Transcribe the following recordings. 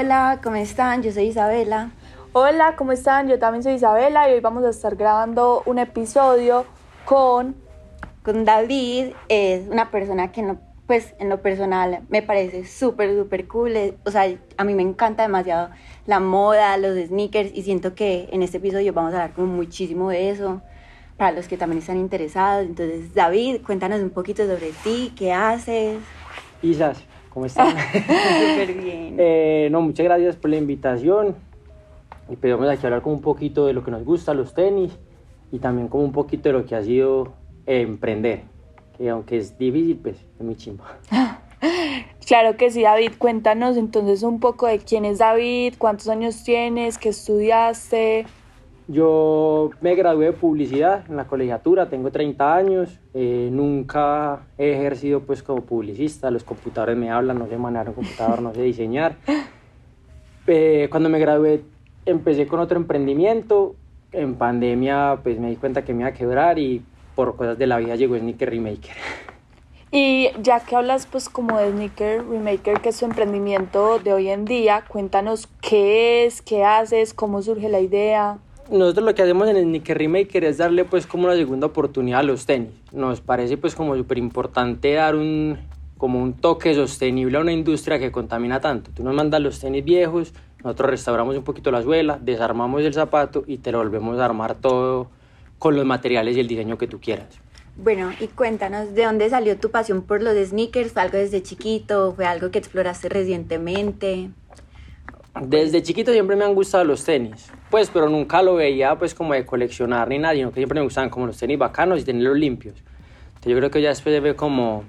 Hola, ¿cómo están? Yo soy Isabela. Hola, ¿cómo están? Yo también soy Isabela y hoy vamos a estar grabando un episodio con... Con David, es una persona que no, pues en lo personal me parece súper, súper cool. O sea, a mí me encanta demasiado la moda, los sneakers y siento que en este episodio vamos a hablar como muchísimo de eso para los que también están interesados. Entonces, David, cuéntanos un poquito sobre ti, qué haces. Isas, ¿cómo están? Súper bien. Eh, no, muchas gracias por la invitación. Y pues vamos aquí a hablar como un poquito de lo que nos gusta, los tenis, y también como un poquito de lo que ha sido eh, emprender, que aunque es difícil, pues es muy chimba. Claro que sí, David, cuéntanos entonces un poco de quién es David, cuántos años tienes, qué estudiaste. Yo me gradué de publicidad en la colegiatura, tengo 30 años, eh, nunca he ejercido pues como publicista, los computadores me hablan, no sé manejar un computador, no sé diseñar. Eh, cuando me gradué empecé con otro emprendimiento, en pandemia pues me di cuenta que me iba a quebrar y por cosas de la vida llegó Sneaker Remaker. Y ya que hablas pues como de Sneaker Remaker, que es tu emprendimiento de hoy en día, cuéntanos qué es, qué haces, cómo surge la idea. Nosotros lo que hacemos en el Sneaker Remaker es darle pues como una segunda oportunidad a los tenis. Nos parece pues como súper importante dar un como un toque sostenible a una industria que contamina tanto. Tú nos mandas los tenis viejos, nosotros restauramos un poquito la suela, desarmamos el zapato y te lo volvemos a armar todo con los materiales y el diseño que tú quieras. Bueno, y cuéntanos, ¿de dónde salió tu pasión por los sneakers? ¿Fue algo desde chiquito? ¿Fue algo que exploraste recientemente? Desde chiquito siempre me han gustado los tenis, pues, pero nunca lo veía pues como de coleccionar ni nada, sino que siempre me gustaban como los tenis bacanos y tenerlos limpios. Entonces yo creo que ya después se ve como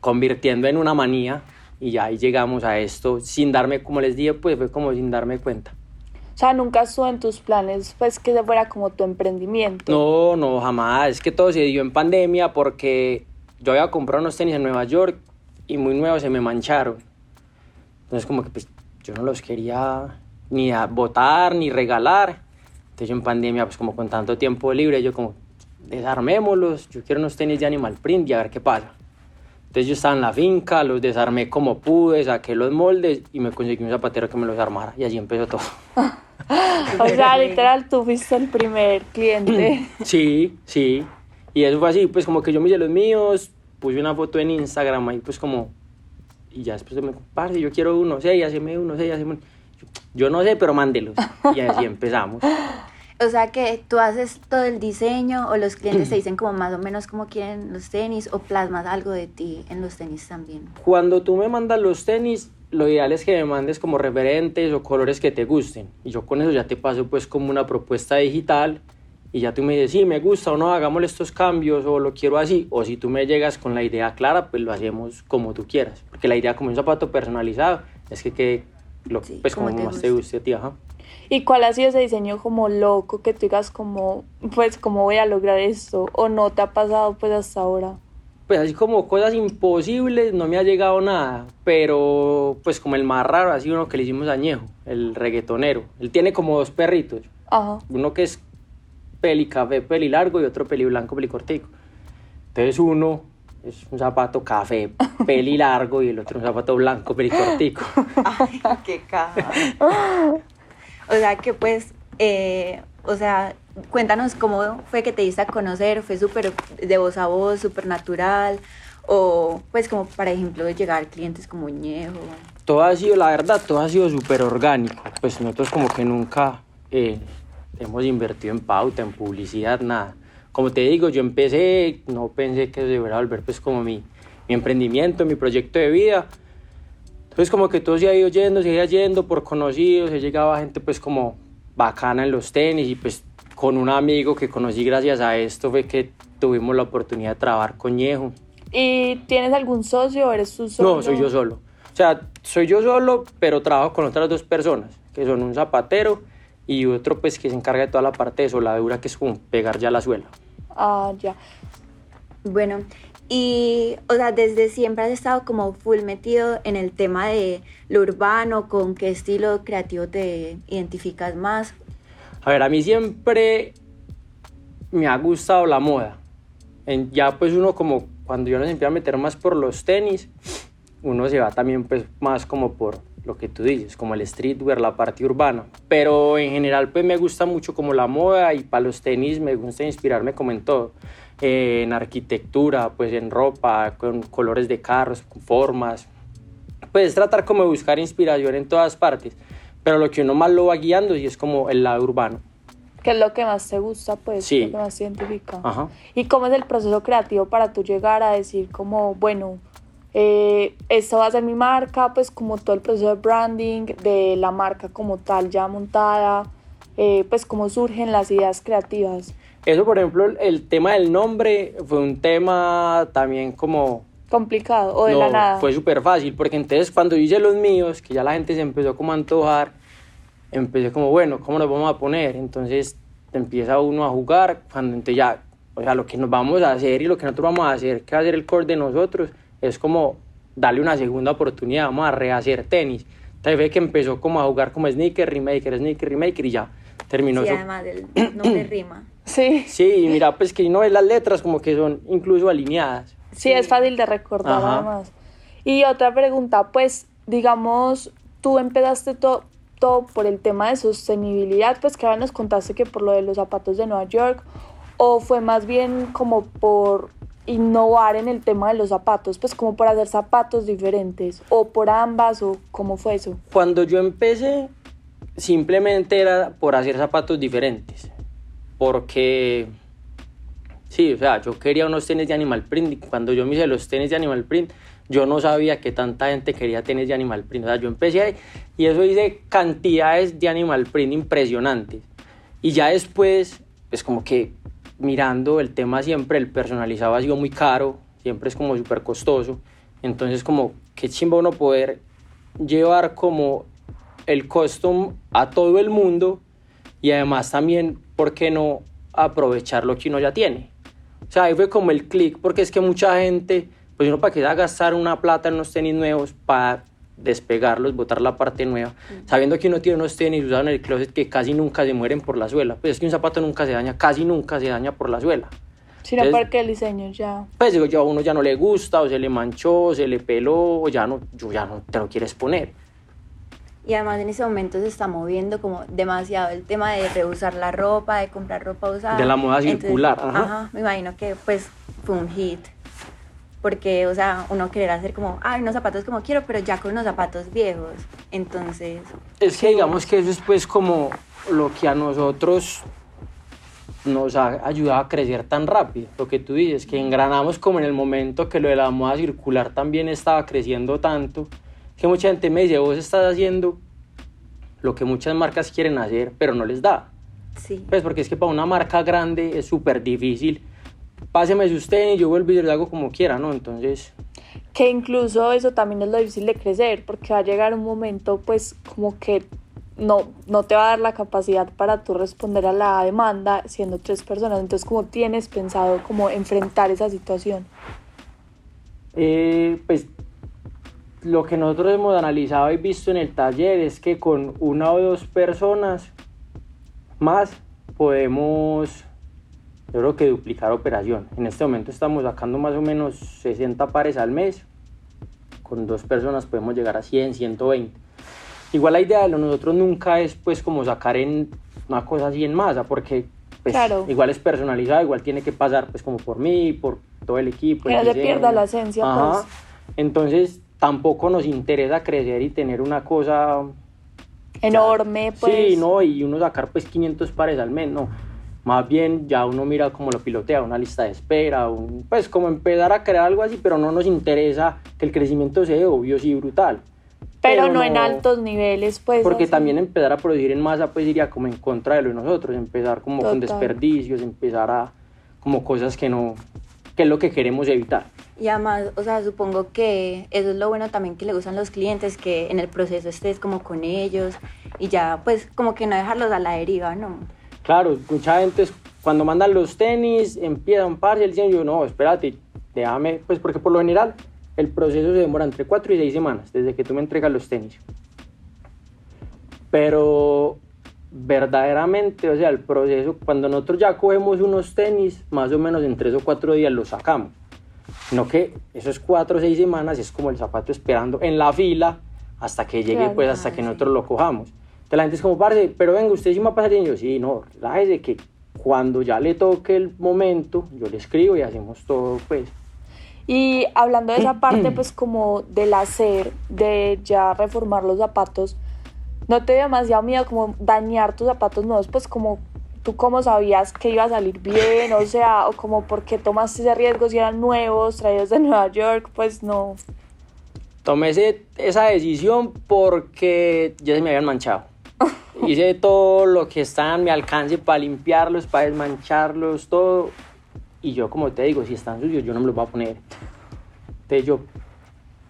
convirtiendo en una manía y ya ahí llegamos a esto sin darme, como les dije, pues fue como sin darme cuenta. O sea, nunca estuvo en tus planes pues que ese fuera como tu emprendimiento. No, no, jamás, es que todo se dio en pandemia porque yo había comprado unos tenis en Nueva York y muy nuevos se me mancharon. Entonces como que pues yo no los quería ni a botar ni regalar. Entonces yo en pandemia pues como con tanto tiempo libre yo como desarmémoslos, yo quiero unos tenis de Animal Print y a ver qué pasa. Entonces yo estaba en la finca, los desarmé como pude, saqué los moldes y me conseguí un zapatero que me los armara y así empezó todo. O sea, literal, tú fuiste el primer cliente. Sí, sí. Y eso fue así, pues como que yo me hice los míos, puse una foto en Instagram ahí pues como... Y ya después me parce, yo quiero uno, sé, haceme uno, sé, haceme uno. Yo, yo no sé, pero mándelos. Y así empezamos. O sea que tú haces todo el diseño o los clientes te dicen como más o menos cómo quieren los tenis o plasmas algo de ti en los tenis también. Cuando tú me mandas los tenis, lo ideal es que me mandes como referentes o colores que te gusten. Y yo con eso ya te paso pues como una propuesta digital y ya tú me dices, sí, me gusta o no, hagámosle estos cambios o lo quiero así. O si tú me llegas con la idea clara, pues lo hacemos como tú quieras. Porque la idea como un zapato personalizado es que quede lo, Sí, pues como como te más te guste. a ti, ajá. ¿Y cuál ha sido ese diseño como loco que tú digas como, pues, cómo voy a lograr esto? ¿O no te ha pasado pues hasta ahora? Pues así como cosas imposibles, no me ha llegado nada. Pero pues como el más raro ha sido uno que le hicimos a Ñejo, el reggaetonero. Él tiene como dos perritos. Ajá. uno que es peli café, peli largo y otro peli blanco, peli cortico. Entonces uno es un zapato café, peli largo y el otro un zapato blanco, peli cortico. Ay, qué caja. O sea que pues, eh, o sea, cuéntanos cómo fue que te diste a conocer, fue súper de voz a voz, súper natural, o pues como para ejemplo llegar clientes como Ñejo. Todo ha sido, la verdad, todo ha sido súper orgánico. Pues nosotros como que nunca eh, hemos invertido en pauta, en publicidad, nada. Como te digo, yo empecé, no pensé que se iba a volver pues como mi, mi emprendimiento, mi proyecto de vida. Entonces como que todo se ha ido yendo, se ha ido yendo por conocidos, se llegaba gente pues como bacana en los tenis y pues con un amigo que conocí gracias a esto fue que tuvimos la oportunidad de trabajar con Ñejo. ¿Y tienes algún socio o eres tú solo? No, soy yo solo. O sea, soy yo solo, pero trabajo con otras dos personas, que son un zapatero y otro pues que se encarga de toda la parte de soldadura, que es como pegar ya la suela. Ah, ya. Bueno, y, o sea, desde siempre has estado como full metido en el tema de lo urbano, con qué estilo creativo te identificas más. A ver, a mí siempre me ha gustado la moda. En- ya pues uno como cuando yo nos empiezo a meter más por los tenis, uno se va también pues más como por lo que tú dices, como el streetwear, la parte urbana. Pero en general pues me gusta mucho como la moda y para los tenis me gusta inspirarme como en todo. Eh, en arquitectura, pues en ropa, con colores de carros, con formas. Pues tratar como de buscar inspiración en todas partes. Pero lo que uno más lo va guiando y es como el lado urbano. ¿Qué es lo que más te gusta, pues? Sí. Lo que más te identifica. Ajá. ¿Y cómo es el proceso creativo para tú llegar a decir como, bueno, eh, esto va a ser mi marca, pues como todo el proceso de branding, de la marca como tal ya montada, eh, pues cómo surgen las ideas creativas? Eso, por ejemplo, el tema del nombre fue un tema también como Complicado o de la No, nada. Fue súper fácil, porque entonces cuando hice los míos, que ya la gente se empezó como a antojar, empecé como, bueno, ¿cómo nos vamos a poner? Entonces empieza uno a jugar, cuando entonces ya, o sea, lo que nos vamos a hacer y lo que nosotros vamos a hacer, que va a ser el core de nosotros, es como darle una segunda oportunidad, vamos a rehacer tenis. Entonces fue que empezó como a jugar como sneaker, remaker, sneaker, remaker y ya terminó Sí, eso. además del nombre rima. Sí, Sí, y mira, pues que no ves las letras como que son incluso alineadas. sí, es fácil de recordar Ajá. además. Y otra pregunta, pues, digamos, tú empezaste todo todo por el tema de sostenibilidad, pues que ahora nos contaste que por lo de los zapatos de Nueva York, o fue más bien como por innovar en el tema de los zapatos, pues como por hacer zapatos diferentes, o por ambas, o cómo fue eso. Cuando yo empecé, simplemente era por hacer zapatos diferentes. Porque, sí, o sea, yo quería unos tenis de Animal Print. Cuando yo me hice los tenis de Animal Print, yo no sabía que tanta gente quería tenis de Animal Print. O sea, yo empecé ahí y eso hice cantidades de Animal Print impresionantes. Y ya después, pues como que mirando el tema siempre, el personalizado ha sido muy caro, siempre es como súper costoso. Entonces, como qué chimba uno poder llevar como el custom a todo el mundo y además también, ¿por qué no aprovechar lo que uno ya tiene? O sea, ahí fue como el clic, porque es que mucha gente, pues uno para que va gastar una plata en unos tenis nuevos para despegarlos, botar la parte nueva, sabiendo que uno tiene unos tenis usados en el closet que casi nunca se mueren por la suela. Pues es que un zapato nunca se daña, casi nunca se daña por la suela. Sino Entonces- porque el diseño ya... Pues digo yo, a uno ya no le gusta, o se le manchó, o se le peló, o ya no, yo ya no te lo quieres poner. Y además en ese momento se está moviendo como demasiado el tema de reusar la ropa, de comprar ropa usada. De la moda Entonces, circular, ajá. me imagino que pues fue un hit. Porque, o sea, uno querer hacer como, ay, unos zapatos como quiero, pero ya con unos zapatos viejos. Entonces, Es que digamos que eso es pues como lo que a nosotros nos ha ayudado a crecer tan rápido. Lo que tú dices, que engranamos como en el momento que lo de la moda circular también estaba creciendo tanto, que mucha gente me dice, vos estás haciendo lo que muchas marcas quieren hacer, pero no les da. sí. Pues porque es que para una marca grande es súper difícil. Páseme sus tenis, yo vuelvo y lo hago como quiera, ¿no? Entonces, Que incluso eso también es lo difícil de crecer, porque va a llegar un momento pues como que no, no te va a dar la capacidad para tú responder a la demanda siendo tres personas. Entonces, ¿cómo tienes pensado como enfrentar esa situación? Eh, pues lo que nosotros hemos analizado y visto en el taller es que con una o dos personas más podemos, yo creo que duplicar operación. En este momento estamos sacando más o menos 60 pares al mes. Con dos personas podemos llegar a 100, 120. Igual la idea de nosotros nunca es pues como sacar en una cosa así en masa, porque pues, Claro. igual es personalizado, igual tiene que pasar pues como por mí, por todo el equipo. Que no se pierda la esencia, Ajá. pues. Entonces tampoco nos interesa crecer y tener una cosa Enorme, pues. Sí, no, y uno sacar pues 500 pares al mes, no. Más bien ya uno mira cómo lo pilotea, una lista de espera, un- pues como empezar a crear algo así, pero no nos interesa que el crecimiento sea obvio, sí, brutal. pero, no, en altos niveles, pues. Porque así. también empezar a producir en masa pues iría como en contra de lo de nosotros, empezar como con Total. desperdicios, empezar a como cosas que no, que es lo que queremos evitar. Y además, o sea, supongo que eso es lo bueno también que le gustan los clientes, que en el proceso estés como con ellos y ya, pues, como que no dejarlos a la deriva, ¿no? Claro, mucha gente cuando mandan los tenis, empiezan parce, dicen yo, no, espérate, déjame, pues porque por lo general el proceso se demora entre 4 y 6 semanas desde que tú me entregas los tenis. Pero verdaderamente, o sea, el proceso, cuando nosotros ya cogemos unos tenis, más o menos en 3 o 4 días los sacamos. No que esos 4 o 6 semanas es como el zapato esperando en la fila hasta que llegue, Claro. pues hasta Ah, que sí. nosotros lo cojamos. Entonces la gente es como, parce, pero venga, usted sí me va a pasar y yo, sí, no, relájese que cuando ya le toque el momento, yo le escribo y hacemos todo, pues. Y hablando de esa parte, pues como del hacer, de ya reformar los zapatos, ¿no te dio demasiado miedo como dañar tus zapatos nuevos? Pues como tú cómo sabías que iba a salir bien, o sea, o como por qué tomaste ese riesgo si eran nuevos, traídos de Nueva York, pues no. Tomé ese- esa decisión porque ya se me habían manchado. Hice todo lo que está a mi alcance para limpiarlos, para desmancharlos, todo. Y yo, como te digo, si están sucios, yo no me los voy a poner. Entonces yo,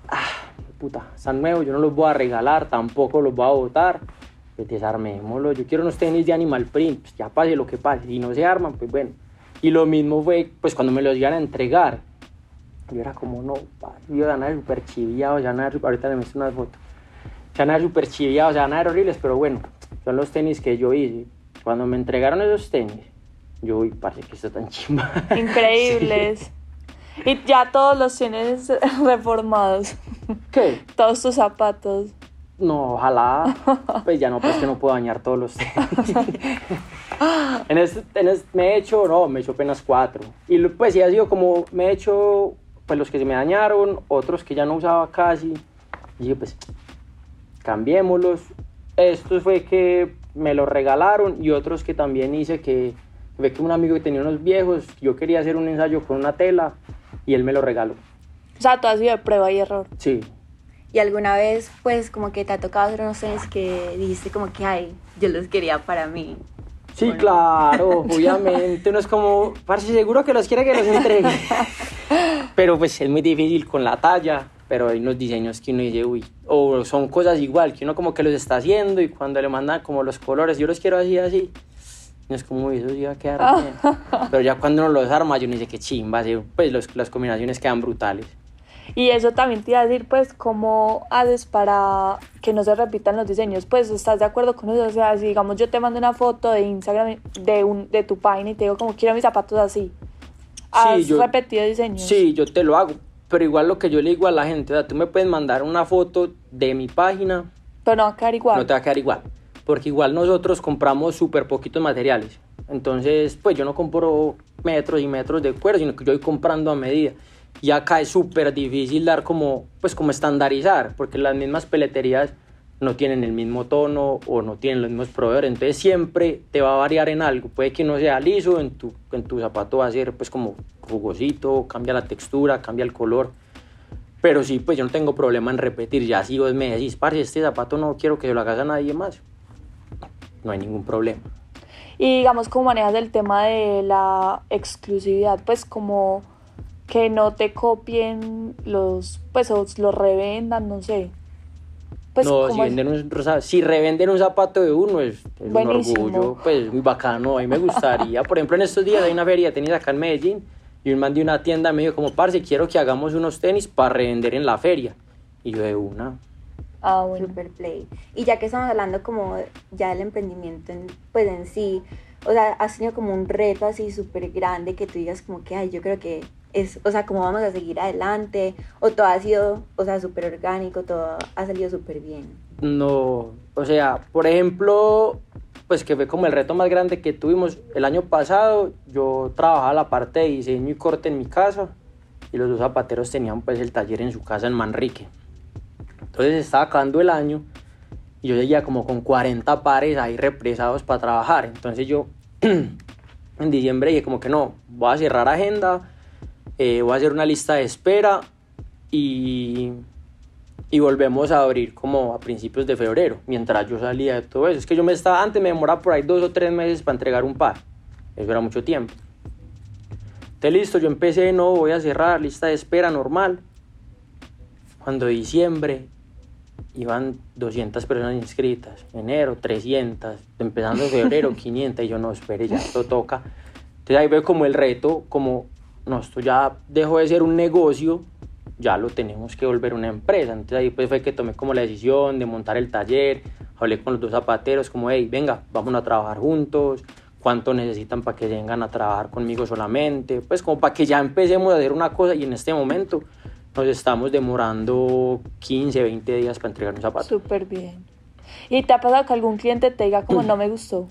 ah, puta, están nuevos, yo no los voy a regalar, tampoco los voy a botar. Pues desarmémoslos. Yo quiero unos tenis de Animal Print, pues ya pase lo que pase. Si no se arman, pues bueno. Y lo mismo fue, pues cuando me los iban a entregar. Yo era como, no, yo ver súper chiviados, ver, ahorita le muestro unas fotos. Ver súper chiviados, ver horribles, pero bueno, son los tenis que yo hice. Cuando me entregaron esos tenis, yo, uy, parece que está tan chimba. Increíbles. Y ya todos los tienes reformados, ¿Qué? todos tus zapatos. No, ojalá, pues ya no, pues que no puedo dañar todos los tenis. en este, en este- me he hecho, no, me he hecho apenas cuatro. Y pues sí ha sido como, me he hecho, pues los que se me dañaron, otros que ya no usaba casi. Y dije, pues, cambiémoslos. Estos fue que me los regalaron y otros que también hice que, ve que un amigo que tenía unos viejos, yo quería hacer un ensayo con una tela y él me lo regaló. O sea, tú has sido de prueba y error. Sí, Y alguna vez, pues, como que te ha tocado hacer unos tenis que dijiste como que, ay, yo los quería para mí. Sí, Bueno. claro, obviamente. Uno es como, parce, seguro que los quiere que los entregue. pero pues es muy difícil con la talla. Pero hay unos diseños que uno dice, uy, o son cosas igual, que uno como que los está haciendo y cuando le mandan como los colores, yo los quiero así, así. No es como, uy, eso sí va a quedar bien. Pero ya cuando uno los arma, yo no dice que chimba, sí, pues los- las combinaciones quedan brutales. Y eso también te iba a decir, pues, ¿cómo haces para que no se repitan los diseños? Pues, ¿estás de acuerdo con eso? O sea, si digamos yo te mando una foto de Instagram de, un, de tu página y te digo como quiero mis zapatos así. ¿Has yo- repetido diseños? Sí, yo te lo hago. Pero igual lo que yo le digo a la gente, o sea, tú me puedes mandar una foto de mi página, Pero no va a quedar igual. no te va a quedar igual. Porque igual nosotros compramos súper poquitos materiales. Entonces, pues yo no compro metros y metros de cuero, sino que yo voy comprando a medida. Y acá es súper difícil dar como, pues como estandarizar, porque las mismas peleterías no tienen el mismo tono o no tienen los mismos proveedores. Entonces siempre te va a variar en algo. Puede que no sea liso, en tu, en tu zapato va a ser pues como jugosito, cambia la textura, cambia el color. Pero sí, pues yo no tengo problema en repetir. Ya si vos me decís, parce, este zapato no quiero que se lo hagas a nadie más. No hay ningún problema. Y digamos, ¿cómo manejas el tema de la exclusividad? Pues como que no te copien los, pues, los revendan, no sé. Pues no, si, venden un, si revenden un zapato de uno es, es un orgullo, pues muy bacano. A mí me gustaría. Por ejemplo, en estos días hay una feria de tenis acá en Medellín y un man de una tienda me dijo como, parce, quiero que hagamos unos tenis para revender en la feria. Y yo de una. Ah, bueno. Super Play. Y ya que estamos hablando como ya del emprendimiento en, pues en sí, o sea, has tenido como un reto así súper grande que tú digas como que, ay, yo creo que es, o sea, cómo vamos a seguir adelante, o todo ha sido, o sea, súper orgánico, todo ha salido súper bien. No, o sea, por ejemplo, pues que fue como el reto más grande que tuvimos el año pasado. Yo trabajaba la parte de diseño y corte en mi casa y los dos zapateros tenían pues el taller en su casa en Manrique. Entonces estaba acabando el año y yo seguía como con 40 pares ahí represados para trabajar. Entonces yo en diciembre dije como que no, voy a cerrar agenda, eh, voy a hacer una lista de espera y y volvemos a abrir como a principios de febrero, mientras yo salía de todo eso. Es que yo me estaba, antes me demoraba por ahí dos o tres meses para entregar un par, eso era mucho tiempo. Entonces listo, yo empecé, no, voy a cerrar, lista de espera normal. Cuando diciembre iban 200 personas inscritas, enero 300, empezando febrero 500 y yo no, espere, ya esto toca. Entonces ahí veo como el reto, como, no, esto ya dejó de ser un negocio, ya lo tenemos que volver una empresa. Entonces ahí pues fue que tomé como la decisión de montar el taller, hablé con los dos zapateros como, hey, venga, vamos a trabajar juntos, cuánto necesitan para que vengan a trabajar conmigo solamente, pues como para que ya empecemos a hacer una cosa y en este momento nos estamos demorando 15, 20 días para entregar un zapato. Súper bien. ¿Y te ha pasado que algún cliente te diga como no me gustó?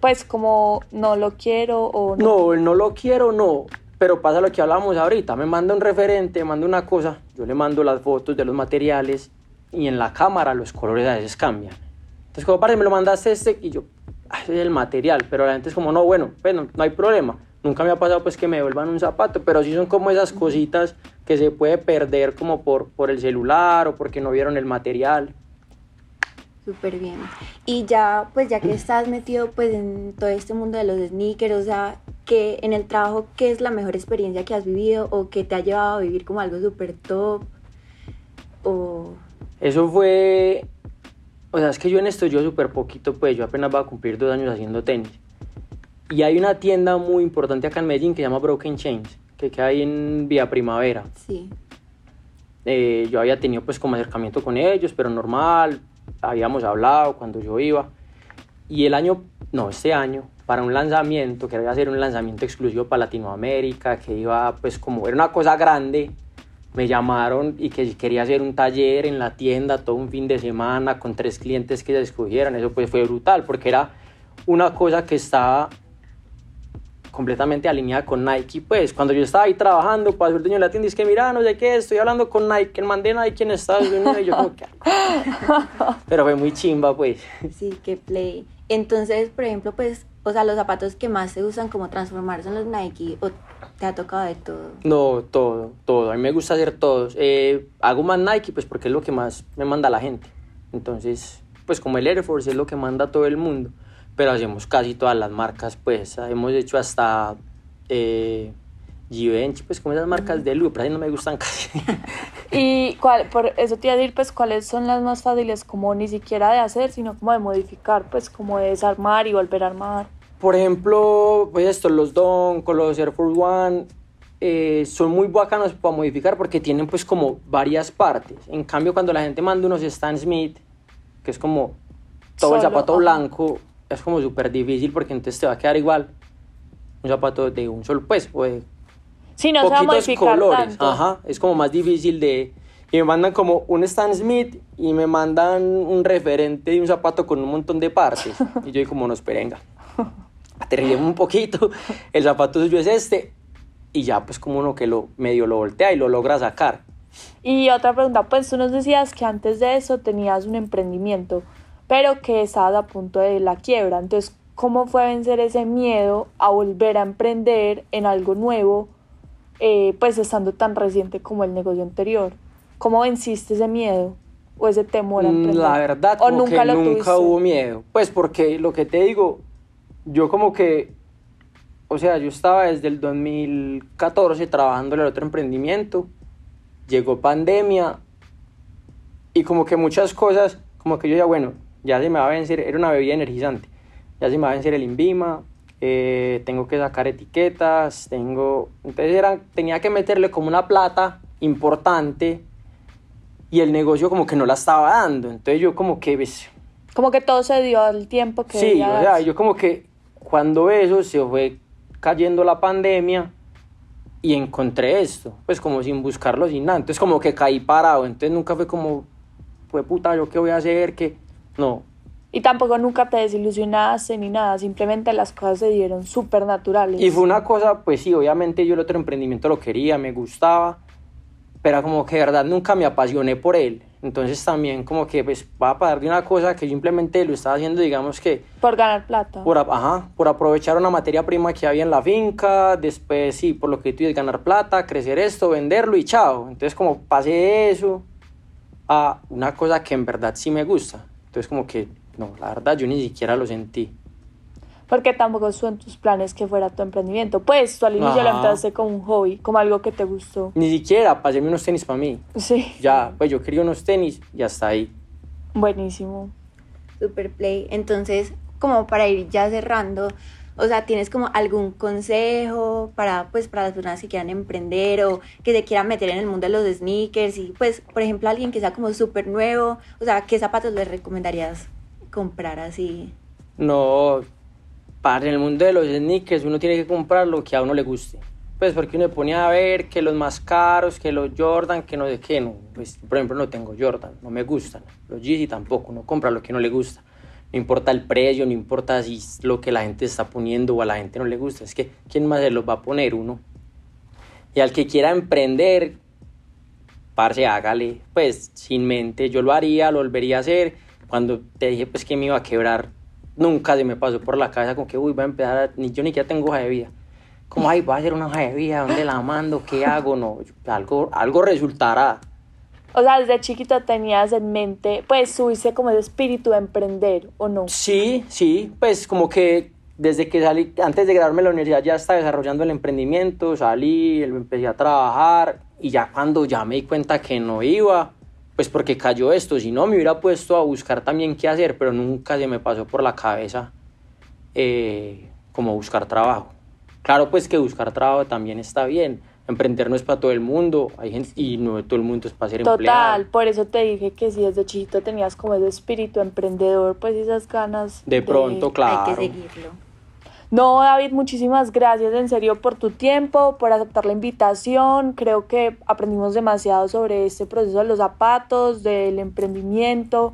Pues como no lo quiero o no. No, no lo quiero, no. Pero pasa lo que hablamos ahorita. Me manda un referente, me manda una cosa, yo le mando las fotos de los materiales y en la cámara los colores a veces cambian. Entonces, como parece, me lo mandaste este y yo, ah, ese es el material. Pero la gente es como, no, bueno, bueno, no hay problema. Nunca me ha pasado pues que me devuelvan un zapato, pero sí son como esas cositas que se puede perder como por, por el celular o porque no vieron el material. Súper bien. Y ya, pues ya que estás metido pues en todo este mundo de los sneakers, o sea, que en el trabajo, ¿qué es la mejor experiencia que has vivido o que te ha llevado a vivir como algo súper top? O... Eso fue, o sea, es que yo en esto yo súper poquito, pues yo apenas voy a cumplir dos años haciendo tenis. Y hay una tienda muy importante acá en Medellín que se llama Broken Chains, que queda ahí en Vía Primavera. Sí. Eh, yo había tenido pues como acercamiento con ellos, pero normal, habíamos hablado cuando yo iba. Y el año, no, este año, para un lanzamiento, que iba a ser un lanzamiento exclusivo para Latinoamérica, que iba pues como era una cosa grande, me llamaron y que quería hacer un taller en la tienda todo un fin de semana con tres clientes que se escogieran. Eso pues fue brutal porque era una cosa que estaba completamente alineada con Nike. Pues cuando yo estaba ahí trabajando, pasó el dueño de la tienda es que mira, no sé qué, estoy hablando con Nike, el mandé Nike en Estados Unidos y yo como que... Pero fue muy chimba, pues. Sí, qué play. Entonces, por ejemplo, pues, o sea, los zapatos que más se usan como transformarse en los Nike, o te ha tocado de todo. No, todo, todo. A mí me gusta hacer todos. Eh, hago más Nike, pues porque es lo que más me manda la gente. Entonces, pues como el Air Force es lo que manda todo el mundo pero hacemos casi todas las marcas, pues hemos hecho hasta eh, Givenchy, pues como esas marcas de lujo, pero a mí no me gustan casi. y cuál, por eso te iba a decir, pues cuáles son las más fáciles, como ni siquiera de hacer, sino como de modificar, pues como de desarmar y volver a armar. Por ejemplo, pues esto, los Don, con los Air Force One, eh, son muy bacanos para modificar porque tienen pues como varias partes. En cambio, cuando la gente manda unos Stan Smith, que es como todo el zapato blanco, es como súper difícil porque entonces te va a quedar igual un zapato de un solo pues o de sí, no poquitos colores. Ajá, es como más difícil de y me mandan como un Stan Smith y me mandan un referente de un zapato con un montón de partes y yo como no esperenga. Aterrillemos un poquito, el zapato suyo es este y ya pues como uno que lo medio lo voltea y lo logra sacar. Y otra pregunta, pues tú nos decías que antes de eso tenías un emprendimiento pero que estabas a punto de la quiebra. Entonces, ¿cómo fue vencer ese miedo a volver a emprender en algo nuevo, eh, pues estando tan reciente como el negocio anterior? ¿Cómo venciste ese miedo o ese temor a mm, emprender? La verdad, ¿O nunca, que nunca hubo miedo. Pues porque lo que te digo, yo como que, o sea, yo estaba desde el 2014 trabajando en el otro emprendimiento, llegó pandemia y como que muchas cosas, como que yo ya, bueno, ya se me va a vencer, era una bebida energizante, ya se me va a vencer el INVIMA, eh, tengo que sacar etiquetas, tengo, entonces era, tenía que meterle como una plata importante y el negocio como que no la estaba dando, entonces yo como que... Pues, como que todo se dio al tiempo que... Sí, o sea, yo como que cuando eso se fue cayendo la pandemia y encontré esto, pues como sin buscarlo, sin nada, entonces como que caí parado, entonces nunca fue como, fue puta, ¿yo qué voy a hacer? que no. Y tampoco nunca te desilusionaste ni nada, simplemente las cosas se dieron súper naturales. Y fue una cosa, pues sí, obviamente yo el otro emprendimiento lo quería, me gustaba, pero como que de verdad nunca me apasioné por él. Entonces también como que pues va a parar de una cosa que simplemente lo estaba haciendo, digamos que... Por ganar plata. Por, ajá, por aprovechar una materia prima que había en la finca, después sí, por lo que tú dices, ganar plata, crecer esto, venderlo y chao. Entonces como pasé eso a una cosa que en verdad sí me gusta. Entonces como que, no, la verdad yo ni siquiera lo sentí. Porque tampoco son tus planes que fuera tu emprendimiento. Pues tú al inicio lo empezaste como un hobby, como algo que te gustó. Ni siquiera, pasé unos tenis para mí. Sí. Ya, pues yo quería unos tenis y hasta ahí. Buenísimo. Super play. Entonces, como para ir ya cerrando, o sea, ¿tienes como algún consejo para, pues, para las personas que quieran emprender o que se quieran meter en el mundo de los sneakers? Y, pues, por ejemplo, alguien que sea como súper nuevo, o sea, ¿qué zapatos les recomendarías comprar así? No, para el mundo de los sneakers uno tiene que comprar lo que a uno le guste. Pues porque uno ponía a ver que los más caros, que los Jordan, que no sé qué, no. Pues, por ejemplo, no tengo Jordan, no me gustan. Los Yeezy tampoco, uno compra lo que no le gusta. No importa el precio, no importa si es lo que la gente está poniendo o a la gente no le gusta. Es que, ¿quién más se los va a poner uno? Y al que quiera emprender, parce, hágale, pues, sin mente. Yo lo haría, lo volvería a hacer. Cuando te dije, pues, que me iba a quebrar, nunca se me pasó por la cabeza con que, uy, voy a empezar, a- ni yo ni siquiera tengo hoja de vida. Como, ay, voy a hacer una hoja de vida, ¿dónde la mando? ¿Qué hago? No, algo, algo resultará. O sea, desde chiquita tenías en mente, pues subiste como ese espíritu de emprender, ¿o no? Sí, sí, pues como que desde que salí, antes de graduarme de la universidad ya estaba desarrollando el emprendimiento, salí, empecé a trabajar y ya cuando ya me di cuenta que no iba, pues porque cayó esto, si no me hubiera puesto a buscar también qué hacer, pero nunca se me pasó por la cabeza eh, como buscar trabajo. Claro, pues que buscar trabajo también está bien, emprender no es para todo el mundo, hay gente y no todo el mundo es para ser empleado. Total, por eso te dije que si desde chiquito tenías como ese espíritu emprendedor, pues esas ganas. De pronto, claro. Hay que seguirlo. No, David, muchísimas gracias en serio por tu tiempo, por aceptar la invitación. Creo que aprendimos demasiado sobre este proceso de los zapatos, del emprendimiento.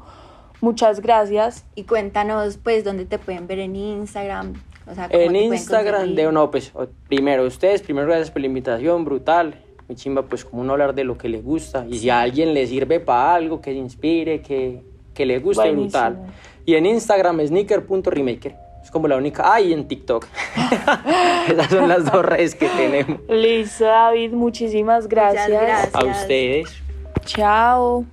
Muchas gracias. Y cuéntanos, pues, dónde te pueden ver en Instagram. O sea, cómo te En Instagram, de no, pues primero ustedes, primero gracias por la invitación, brutal. Mi chimba, pues como no hablar de lo que les gusta. Y si a alguien le sirve para algo, que se inspire, que, que le guste, Buenísimo. brutal. Y en Instagram, sneaker.remaker. Es como la única. Ah, y en TikTok. Esas son las dos redes que tenemos. Listo, David, muchísimas gracias. gracias. A ustedes. Chao.